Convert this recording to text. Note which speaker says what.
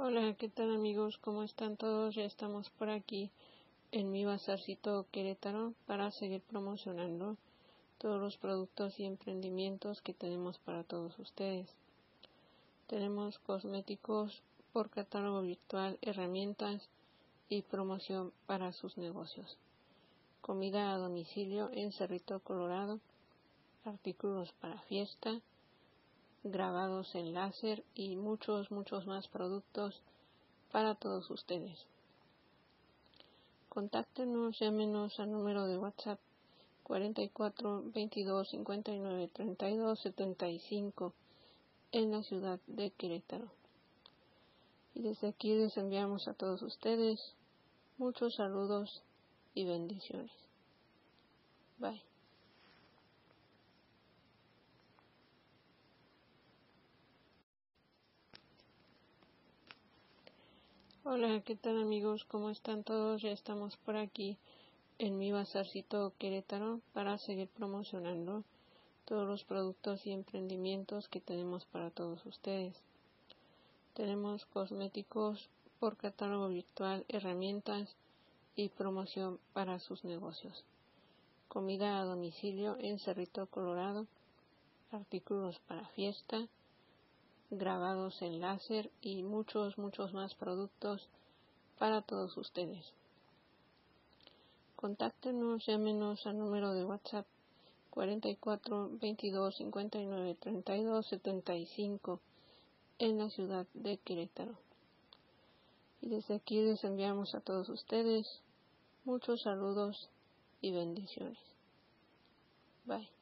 Speaker 1: Hola, ¿qué tal amigos? ¿Cómo están todos? Ya estamos por aquí en mi bazarcito Querétaro para seguir promocionando todos los productos y emprendimientos que tenemos para todos ustedes. Tenemos cosméticos por catálogo virtual, herramientas y promoción para sus negocios. Comida a domicilio en Cerrito Colorado, artículos para fiesta, grabados en láser y muchos, muchos más productos para todos ustedes. Contáctenos, llámenos al número de WhatsApp 44 22 59 32 75 en la ciudad de Querétaro. Y desde aquí les enviamos a todos ustedes muchos saludos y bendiciones. Bye. Hola, ¿qué tal amigos? ¿Cómo están todos? Ya estamos por aquí en mi bazarcito Querétaro para seguir promocionando todos los productos y emprendimientos que tenemos para todos ustedes. Tenemos cosméticos por catálogo virtual, herramientas y promoción para sus negocios. Comida a domicilio en Cerrito Colorado, artículos para fiesta, grabados en láser y muchos, muchos más productos para todos ustedes. Contáctenos, llámenos al número de WhatsApp 44 22 59 32 75 en la ciudad de Querétaro. Y desde aquí les enviamos a todos ustedes muchos saludos y bendiciones. Bye.